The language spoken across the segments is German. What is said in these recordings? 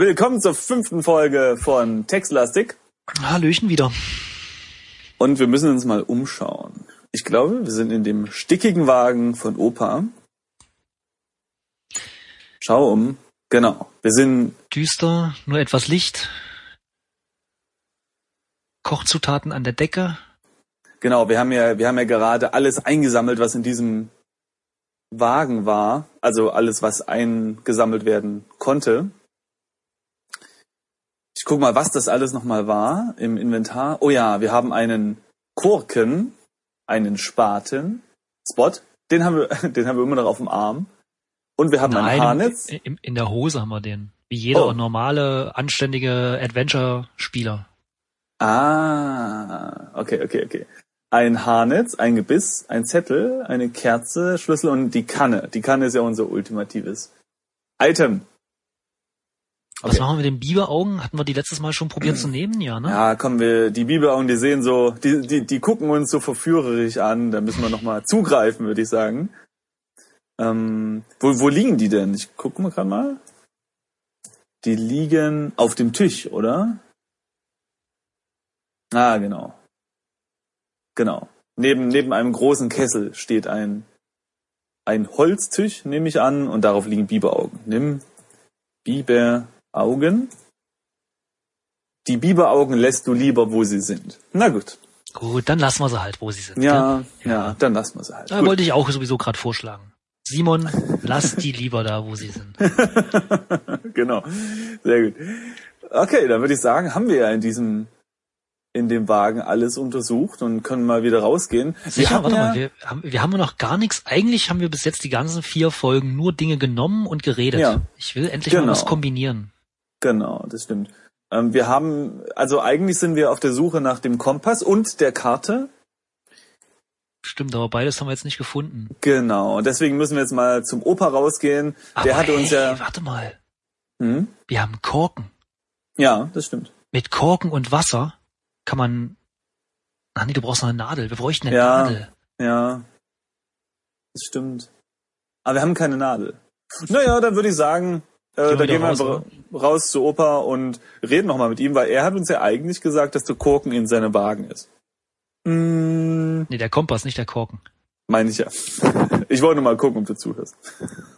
Willkommen zur fünften Folge von Textlastik. Hallöchen wieder. Und wir müssen uns mal umschauen. Ich glaube, wir sind in dem stickigen Wagen von Opa. Schau um. Genau. Wir sind Düster, nur etwas Licht. Kochzutaten an der Decke. Genau, wir haben ja, wir haben ja gerade alles eingesammelt, was in diesem Wagen war. Also alles, was eingesammelt werden konnte. Guck mal, was das alles nochmal war im Inventar. Oh ja, wir haben einen Korken, einen Spaten, Spot, den haben wir, den haben wir immer noch auf dem Arm. Und wir haben Nein, ein Harnetz. In, in der Hose haben wir den. Wie jeder Oh. normale, anständige Adventure-Spieler. Ah, okay, okay, okay. Ein Haarnetz, ein Gebiss, ein Zettel, eine Kerze, Schlüssel und die Kanne. Die Kanne ist ja unser ultimatives Item. Was Okay. machen wir mit den Biberaugen? Hatten wir die letztes Mal schon probiert zu nehmen? Ja, ne? Ja, kommen wir, die Biberaugen, die sehen so, die, die, die gucken uns so verführerisch an. Da müssen wir nochmal zugreifen, würde ich sagen. Ähm, wo, wo liegen die denn? Ich gucke mal gerade mal. Die liegen auf dem Tisch, oder? Ah, genau. Genau. Neben, neben einem großen Kessel steht ein, ein Holztisch, nehme ich an, und darauf liegen Biberaugen. Nimm Biberaugen. Die Biberaugen lässt du lieber, wo sie sind. Na gut. Gut, dann lassen wir sie halt, wo sie sind. Ja, gell? ja, dann lassen wir sie halt. Da Gut. wollte ich auch sowieso gerade vorschlagen. Simon, lass die lieber da, wo sie sind. genau. Sehr gut. Okay, dann würde ich sagen, haben wir ja in diesem, in dem Wagen alles untersucht und können mal wieder rausgehen. Sicher, hatten warte ja, mal, wir haben, wir haben noch gar nichts. Eigentlich haben wir bis jetzt die ganzen vier Folgen nur Dinge genommen und geredet. Ja. Ich will endlich Genau. mal was kombinieren. Genau, das stimmt. Ähm, wir haben, also eigentlich sind wir auf der Suche nach dem Kompass und der Karte. Stimmt, aber beides haben wir jetzt nicht gefunden. Genau. Deswegen müssen wir jetzt mal zum Opa rausgehen. Der aber hatte uns hey, ja, Warte mal, hm? wir haben Korken. ja, das stimmt. Mit Korken und Wasser kann man. Ach nee, du brauchst noch eine Nadel. Wir bräuchten eine Ja. Nadel. Ja, das stimmt. Aber wir haben keine Nadel. Naja, dann würde ich sagen, Gehen wir da gehen wir raus, einfach raus zu Opa und reden nochmal mit ihm, weil er hat uns ja eigentlich gesagt, dass der Korken in seinem Wagen ist. Hm, Nee, der Kompass, nicht der Korken. meine ich ja. Ich wollte nur mal gucken, ob du zuhörst.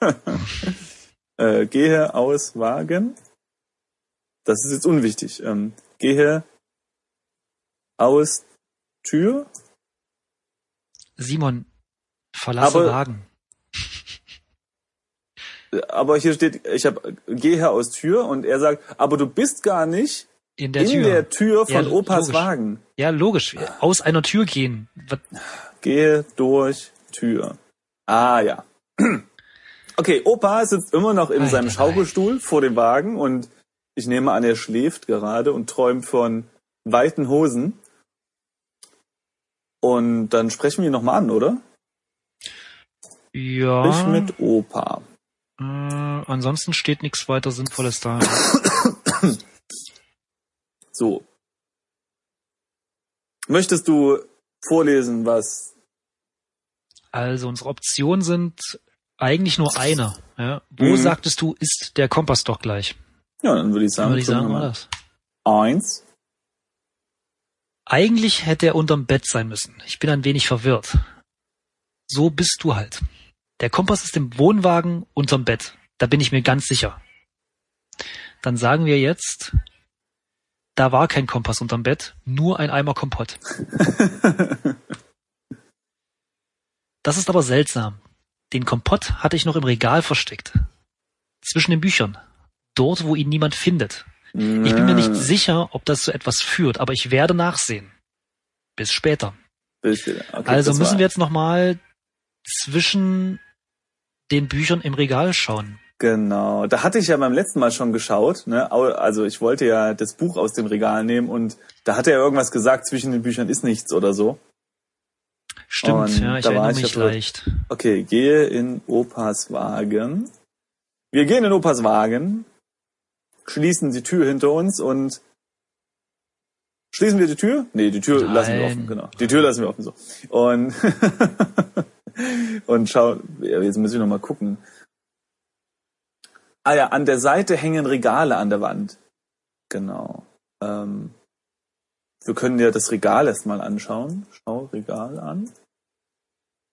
äh, gehe aus Wagen. Das ist jetzt unwichtig. Ähm, gehe aus Tür. Simon, verlasse Aber- Wagen. Aber hier steht, ich habe gehe aus Tür und er sagt, aber du bist gar nicht In der in Tür. der Tür von Ja, Opas logisch. Wagen. Ja, logisch. Aus einer Tür gehen. Was- Gehe durch Tür. Ah ja. Okay, Opa sitzt immer noch in Ei, seinem ei, ei. Schaukelstuhl vor dem Wagen und ich nehme an, er schläft gerade und träumt von weiten Hosen. Und dann sprechen wir ihn nochmal an, oder? Ja. Ich mit Opa. Äh, ansonsten steht nichts weiter Sinnvolles da. So. Möchtest du vorlesen, was Also unsere Optionen sind eigentlich nur eine. Ja. Wo Mhm. sagtest du, ist der Kompass doch gleich? Ja, dann würde ich Dann sagen, würde ich sagen, war das. Eins. Eigentlich hätte er unterm Bett sein müssen. Ich bin ein wenig verwirrt. So bist du halt. Der Kompass ist im Wohnwagen unterm Bett. Da bin ich mir ganz sicher. Dann sagen wir jetzt, da war kein Kompass unterm Bett, nur ein Eimer Kompott. Das ist aber seltsam. Den Kompott hatte ich noch im Regal versteckt. Zwischen den Büchern. Dort, wo ihn niemand findet. Ich bin mir nicht sicher, ob das zu etwas führt, aber ich werde nachsehen. Bis später. Okay, also müssen wir jetzt nochmal zwischen den Büchern im Regal schauen. Genau, da hatte ich ja beim letzten Mal schon geschaut. Ne? Also ich wollte ja das Buch aus dem Regal nehmen und da hat er irgendwas gesagt, zwischen den Büchern ist nichts oder so. Stimmt, Und ja, ich da war erinnere ich mich verwirrt. leicht. Okay, gehe in Opas Wagen. Wir gehen in Opas Wagen, schließen die Tür hinter uns und schließen wir die Tür? Nee, die Tür Nein. lassen wir offen, genau. Die Tür lassen wir offen so. Und und schau, jetzt muss ich noch mal gucken. Ah ja, an der Seite hängen Regale an der Wand. Genau. Ähm, wir können dir das Regal erstmal anschauen. Schau Regal an.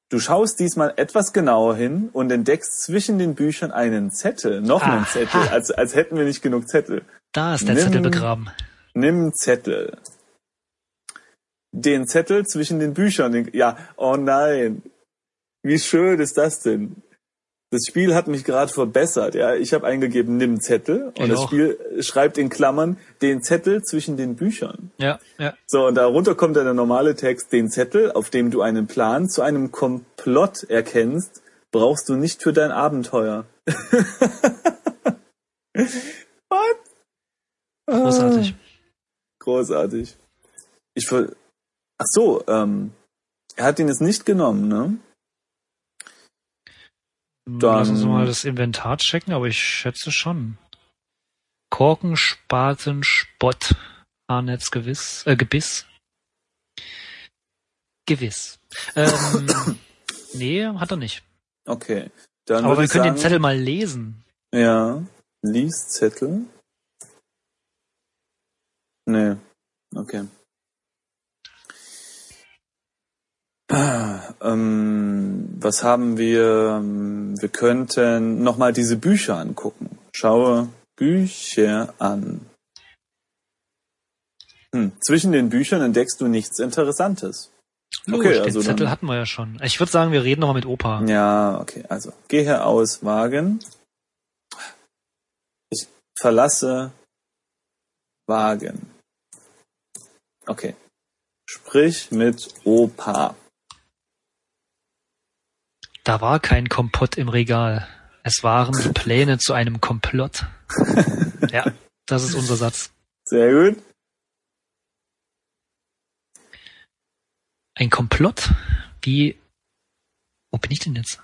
Du schaust diesmal etwas genauer hin und entdeckst zwischen den Büchern einen Zettel, noch einen Aha. Zettel, als, als hätten wir nicht genug Zettel. Da ist der Nimm- Zettel begraben. Nimm Zettel. Den Zettel zwischen den Büchern. Den, ja, oh nein. Wie schön ist das denn? Das Spiel hat mich gerade verbessert. Ja, ich habe eingegeben, nimm Zettel und Ich das auch. Spiel schreibt in Klammern den Zettel zwischen den Büchern. Ja, ja. So, und darunter kommt dann der normale Text, den Zettel, auf dem du einen Plan zu einem Komplott erkennst, brauchst du nicht für dein Abenteuer. What? Großartig. Großartig. Ich ver Ach so, ähm, er hat ihn jetzt nicht genommen, ne? Dann- Lass uns mal das Inventar checken, aber ich schätze schon. Korken, Spaten, Spott, Haarnetz, gewiss, äh, Gebiss. Gewiss. Ähm, nee, hat er nicht. Okay. Dann aber wir können sagen, den Zettel mal lesen. Ja. Lies Zettel. Nee. Okay. Ähm, was haben wir? Ähm, Wir könnten nochmal diese Bücher angucken. Schaue Bücher an. Hm. Zwischen den Büchern entdeckst du nichts Interessantes. Okay, also den Zettel dann- hatten wir ja schon. Ich würde sagen, wir reden nochmal mit Opa. Ja, okay. Also, gehe aus Wagen. Ich verlasse Wagen. Okay. Sprich mit Opa. Da war kein Kompott im Regal. Es waren die Pläne zu einem Komplott. ja, das ist unser Satz. Sehr gut. Ein Komplott? Wie? Wo bin ich denn jetzt?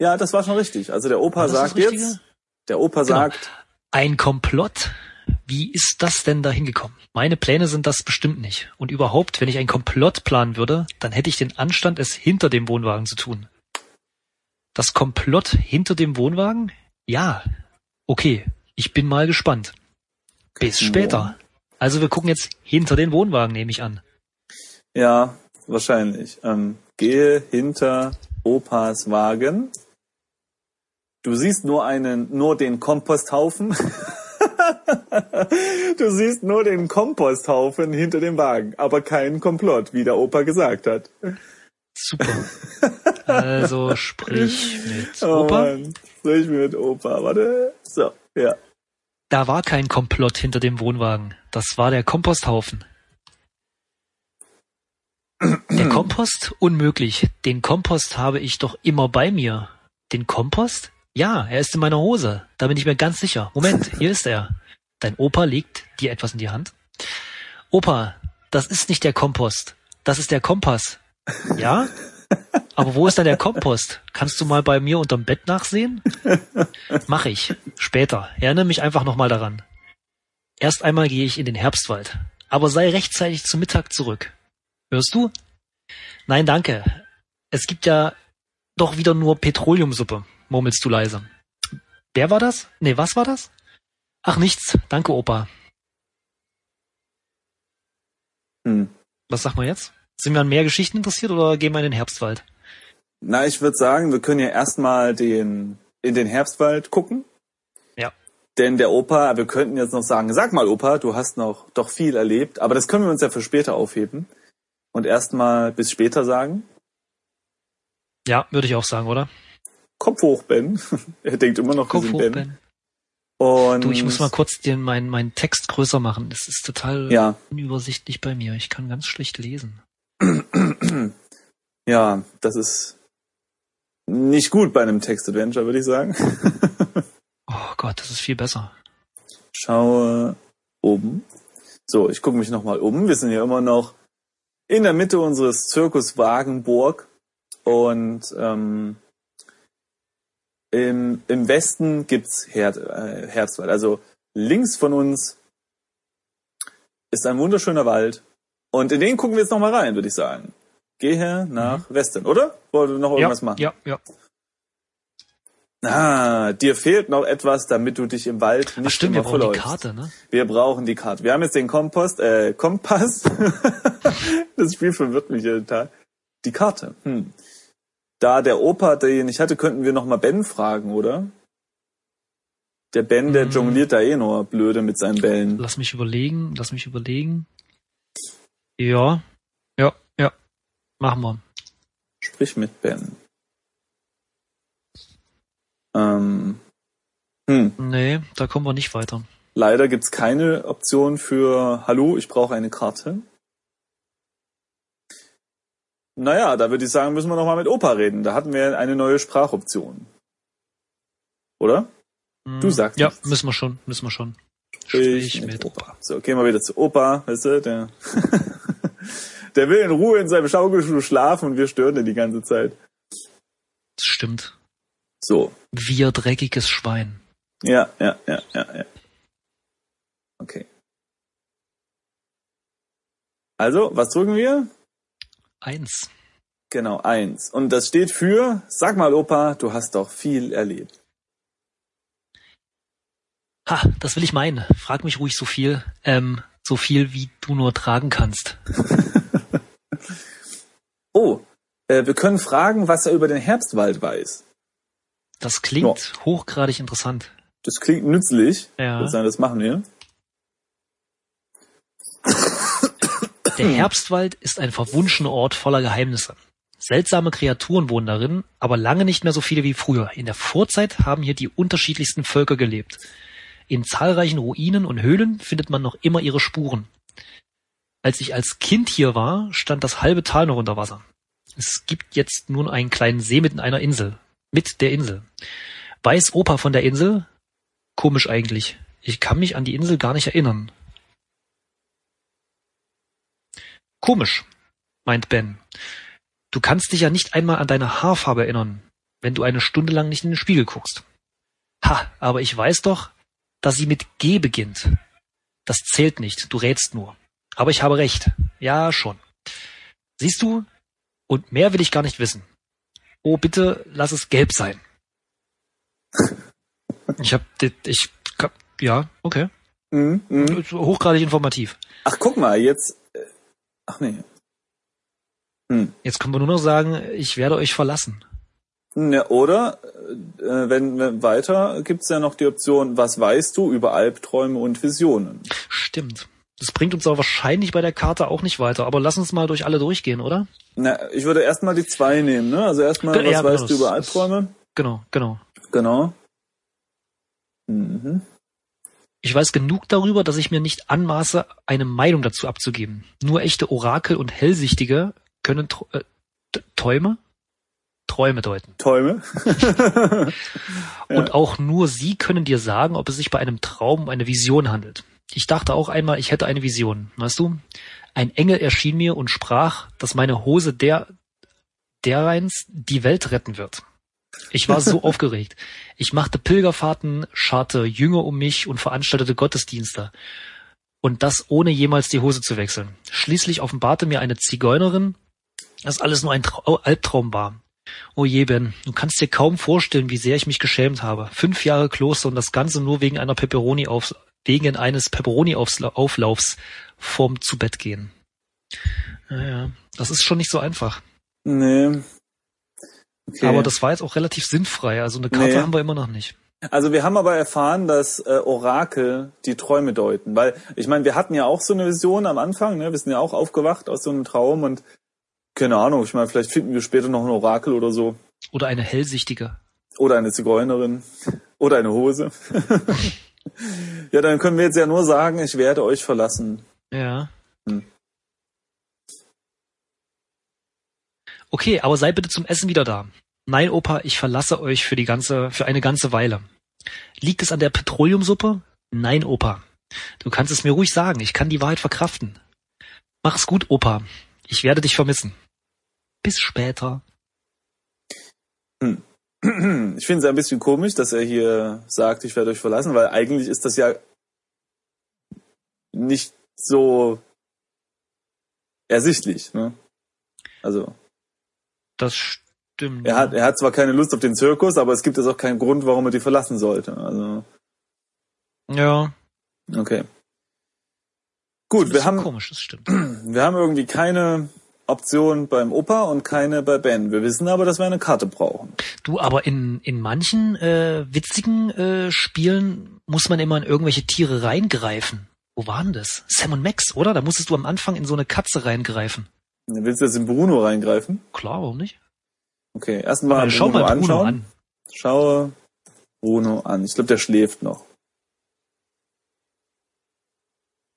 Ja, das war schon richtig. Also der Opa sagt jetzt, der Opa Genau. sagt, Ein Komplott? Wie ist das denn da hingekommen? Meine Pläne sind das bestimmt nicht. Und überhaupt, wenn ich ein Komplott planen würde, dann hätte ich den Anstand, es hinter dem Wohnwagen zu tun. Das Komplott hinter dem Wohnwagen? Ja. Okay, ich bin mal gespannt. Bis später. Also wir gucken jetzt hinter den Wohnwagen, nehme ich an. ja, wahrscheinlich, ähm, gehe hinter Opas Wagen. Du siehst nur einen, nur den Komposthaufen. du siehst nur den Komposthaufen hinter dem Wagen, aber keinen Komplott, wie der Opa gesagt hat. Super. Also sprich mit Oh Opa. Mann, sprich mit Opa, warte. So, ja. Da war kein Komplott hinter dem Wohnwagen. Das war der Komposthaufen. Der Kompost? Unmöglich. Den Kompost habe ich doch immer bei mir. Den Kompost? Ja, er ist in meiner Hose. Da bin ich mir ganz sicher. Moment, hier ist er. Dein Opa legt dir etwas in die Hand. Opa, das ist nicht der Kompost. Das ist der Kompass. Ja? Aber wo ist dann der Kompost? Kannst du mal bei mir unterm Bett nachsehen? Mach ich. Später. Erinnere mich einfach nochmal daran. Erst einmal gehe ich in den Herbstwald. Aber sei rechtzeitig zum Mittag zurück. Hörst du? Nein, danke. Es gibt ja doch wieder nur Petroleumsuppe, murmelst du leise. Wer war das? Nee, was war das? Ach, nichts. Danke, Opa. Hm. Was sagen wir jetzt? Sind wir an mehr Geschichten interessiert oder gehen wir in den Herbstwald? Na, ich würde sagen, wir können ja erstmal den, in den Herbstwald gucken. Ja. Denn der Opa, wir könnten jetzt noch sagen, sag mal Opa, du hast noch doch viel erlebt, aber das können wir uns ja für später aufheben. Und erstmal bis später sagen. Ja, würde ich auch sagen, oder? Kopf hoch, Ben. er denkt immer noch, wir Kopf sind hoch, Ben. Ben. Und Du, ich muss mal kurz den, meinen mein Text größer machen. Es ist total Ja, unübersichtlich bei mir. Ich kann ganz schlecht lesen. ja, das ist nicht gut bei einem Text-Adventure, würde ich sagen. Oh Gott, das ist viel besser. Schaue oben. So, ich gucke mich nochmal um. Wir sind ja immer noch in der Mitte unseres Zirkus Wagenburg und ähm, im, im Westen gibt's Her äh, Herbstwald. Also links von uns ist ein wunderschöner Wald und in den gucken wir jetzt nochmal rein, würde ich sagen. Gehe nach Westen, oder? Wollt ihr noch irgendwas ja, machen? ja, ja. Ah, dir fehlt noch etwas, damit du dich im Wald nicht Ach stimmt, wir brauchen die. Karte, ne? Wir brauchen die Karte. Wir haben jetzt den Kompost, äh, Kompass. das Spiel verwirrt mich jeden Tag. Die Karte. Hm. Da der Opa den ich hatte, könnten wir noch mal Ben fragen, oder? Der Ben, der Hm. jongliert da eh nur blöde mit seinen Bällen. Lass mich überlegen, lass mich überlegen. Ja, ja, ja. Machen wir. Sprich mit Ben. Ähm, hm. Nee, da kommen wir nicht weiter. Leider gibt's keine Option für Hallo, ich brauche eine Karte. Naja, da würde ich sagen, müssen wir noch mal mit Opa reden. Da hatten wir eine neue Sprachoption. Oder? Du sagst Ja, nichts. müssen wir schon, müssen wir schon. Ich Sprich mit Opa. So, gehen wir wieder zu Opa, weißt du, der, der will in Ruhe in seinem Schaukelstuhl schlafen und wir stören den die ganze Zeit. Das stimmt. So, Wir dreckiges Schwein. ja, ja, ja, ja, ja. Okay. Also, was drücken wir? Eins. Genau, eins. Und das steht für, sag mal Opa, du hast doch viel erlebt. Ha, das will ich meinen. Frag mich ruhig so viel, ähm, so viel wie du nur tragen kannst. Oh, äh, wir können fragen, was er über den Herbstwald weiß. Das klingt hochgradig interessant. Das klingt nützlich. Ja. Das machen wir. Der Herbstwald ist ein verwunschener Ort voller Geheimnisse. Seltsame Kreaturen wohnen darin, aber lange nicht mehr so viele wie früher. In der Vorzeit haben hier die unterschiedlichsten Völker gelebt. In zahlreichen Ruinen und Höhlen findet man noch immer ihre Spuren. Als ich als Kind hier war, stand das halbe Tal noch unter Wasser. Es gibt jetzt nur einen kleinen See mit einer Insel. Mit der Insel. Weiß Opa von der Insel? Komisch eigentlich. Ich kann mich an die Insel gar nicht erinnern. Komisch, meint Ben. Du kannst dich ja nicht einmal an deine Haarfarbe erinnern, wenn du eine Stunde lang nicht in den Spiegel guckst. Ha, aber ich weiß doch, dass sie mit G beginnt. Das zählt nicht, du rätst nur. Aber ich habe recht. Ja, schon. Siehst du? Und mehr will ich gar nicht wissen. Oh, bitte lass es gelb sein. Ich hab, ich, ja, okay. Mhm, mhm. Hochgradig informativ. Ach, guck mal, jetzt. Ach nee. Hm. Jetzt können wir nur noch sagen, ich werde euch verlassen. Ja, oder, äh, wenn, wenn weiter, gibt's ja noch die Option, was weißt du über Albträume und Visionen? Stimmt. Das bringt uns aber wahrscheinlich bei der Karte auch nicht weiter. Aber lass uns mal durch alle durchgehen, oder? Na, ich würde erstmal die zwei nehmen, ne? Also erstmal, Ja, was genau, weißt du das- über Albträume? Genau, genau. Genau. Mhm. Ich weiß genug darüber, dass ich mir nicht anmaße, eine Meinung dazu abzugeben. Nur echte Orakel und Hellsichtige können äh, Träume? Träume deuten. Träume. Ja. Und auch nur sie können dir sagen, ob es sich bei einem Traum um eine Vision handelt. Ich dachte auch einmal, ich hätte eine Vision. Weißt du? Ein Engel erschien mir und sprach, dass meine Hose der, dereins die Welt retten wird. Ich war so aufgeregt. Ich machte Pilgerfahrten, scharte Jünger um mich und veranstaltete Gottesdienste. Und das ohne jemals die Hose zu wechseln. Schließlich offenbarte mir eine Zigeunerin, dass alles nur ein Trau Albtraum war. Oh je, Ben, du kannst dir kaum vorstellen, wie sehr ich mich geschämt habe. Fünf Jahre Kloster und das Ganze nur wegen einer Pepperoni auf, wegen eines Pepperoni-Auflaufs vorm zu Bett gehen. Naja, das ist schon nicht so einfach. nee. Okay. Aber das war jetzt auch relativ sinnfrei. Also eine Karte Nee. haben wir immer noch nicht. Also wir haben aber erfahren, dass äh, Orakel die Träume deuten, weil ich meine, wir hatten ja auch so eine Vision am Anfang, ne? Wir sind ja auch aufgewacht aus so einem Traum und keine Ahnung, ich meine, vielleicht finden wir später noch ein Orakel oder so Oder eine hellsichtige. oder eine Zigeunerin oder eine Hose. ja, dann können wir jetzt ja nur sagen, ich werde euch verlassen. Ja. Hm. Okay, aber sei bitte zum Essen wieder da. Nein, Opa, ich verlasse euch für die ganze, für eine ganze Weile. Liegt es an der Petroleumsuppe? Nein, Opa. Du kannst es mir ruhig sagen, ich kann die Wahrheit verkraften. Mach's gut, Opa. Ich werde dich vermissen. Bis später. Ich finde es ein bisschen komisch, dass er hier sagt, ich werde euch verlassen, weil eigentlich ist das ja nicht so ersichtlich. Ne? Also Das Stimmt. Er hat, er hat zwar keine Lust auf den Zirkus, aber es gibt jetzt auch keinen Grund, warum er die verlassen sollte. Also, ja. okay. Gut, wir haben, komisch, das stimmt. wir haben irgendwie keine Option beim Opa und keine bei Ben. Wir wissen aber, dass wir eine Karte brauchen. Du, aber in, in manchen äh, witzigen äh, Spielen muss man immer in irgendwelche Tiere reingreifen. Wo waren das? Sam und Max, oder? Da musstest du am Anfang in so eine Katze reingreifen. Willst du jetzt in Bruno reingreifen? Klar, warum nicht? Okay, erstmal schau mal Bruno anschauen. an. Schaue Bruno an. Ich glaube, der schläft noch.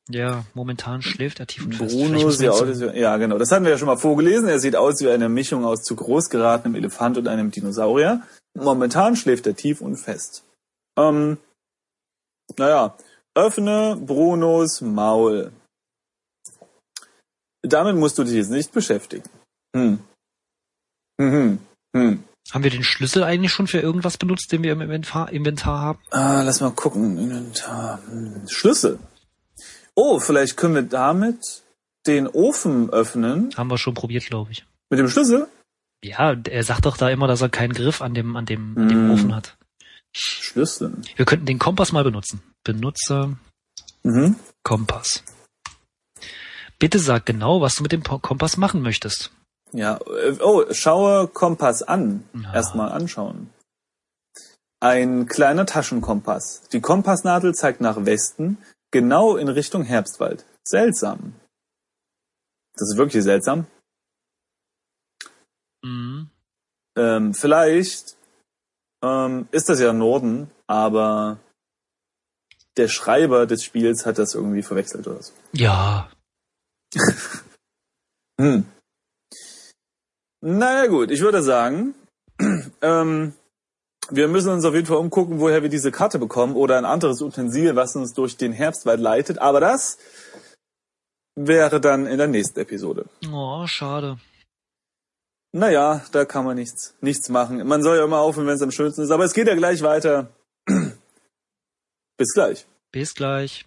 Ja, momentan schläft er tief und fest. Bruno sieht aus, ja genau, das hatten wir ja schon mal vorgelesen. Er sieht aus wie eine Mischung aus zu groß geratenem Elefant und einem Dinosaurier. Momentan schläft er tief und fest. Ähm, naja, öffne Brunos Maul. Damit musst du dich jetzt nicht beschäftigen. Hm. Hm, hm, hm. Haben wir den Schlüssel eigentlich schon für irgendwas benutzt, den wir im Inventar, Inventar haben? Ah, lass mal gucken. Inventar. Hm. Schlüssel. Oh, vielleicht können wir damit den Ofen öffnen. Haben wir schon probiert, glaube ich. Mit dem Schlüssel? Ja, er sagt doch da immer, dass er keinen Griff an dem, an dem, an dem Mm. Ofen hat. Schlüssel. Wir könnten den Kompass mal benutzen. Benutzer Mhm. Kompass. Bitte sag genau, was du mit dem Kompass machen möchtest. Ja, äh, oh, schaue Kompass an. Ja. Erstmal anschauen. Ein kleiner Taschenkompass. Die Kompassnadel zeigt nach Westen, genau in Richtung Herbstwald. Seltsam. Das ist wirklich seltsam. Mhm. Ähm, vielleicht ähm, ist das ja Norden, aber der Schreiber des Spiels hat das irgendwie verwechselt oder so. Ja, Hm. Naja gut, ich würde sagen, ähm, wir müssen uns auf jeden Fall umgucken, woher wir diese Karte bekommen oder ein anderes Utensil, was uns durch den Herbstwald leitet. Aber das wäre dann in der nächsten Episode. oh, schade. Naja, da kann man nichts, nichts machen. Man soll ja immer aufhören, wenn es am schönsten ist. Aber es geht ja gleich weiter. Bis gleich. Bis gleich.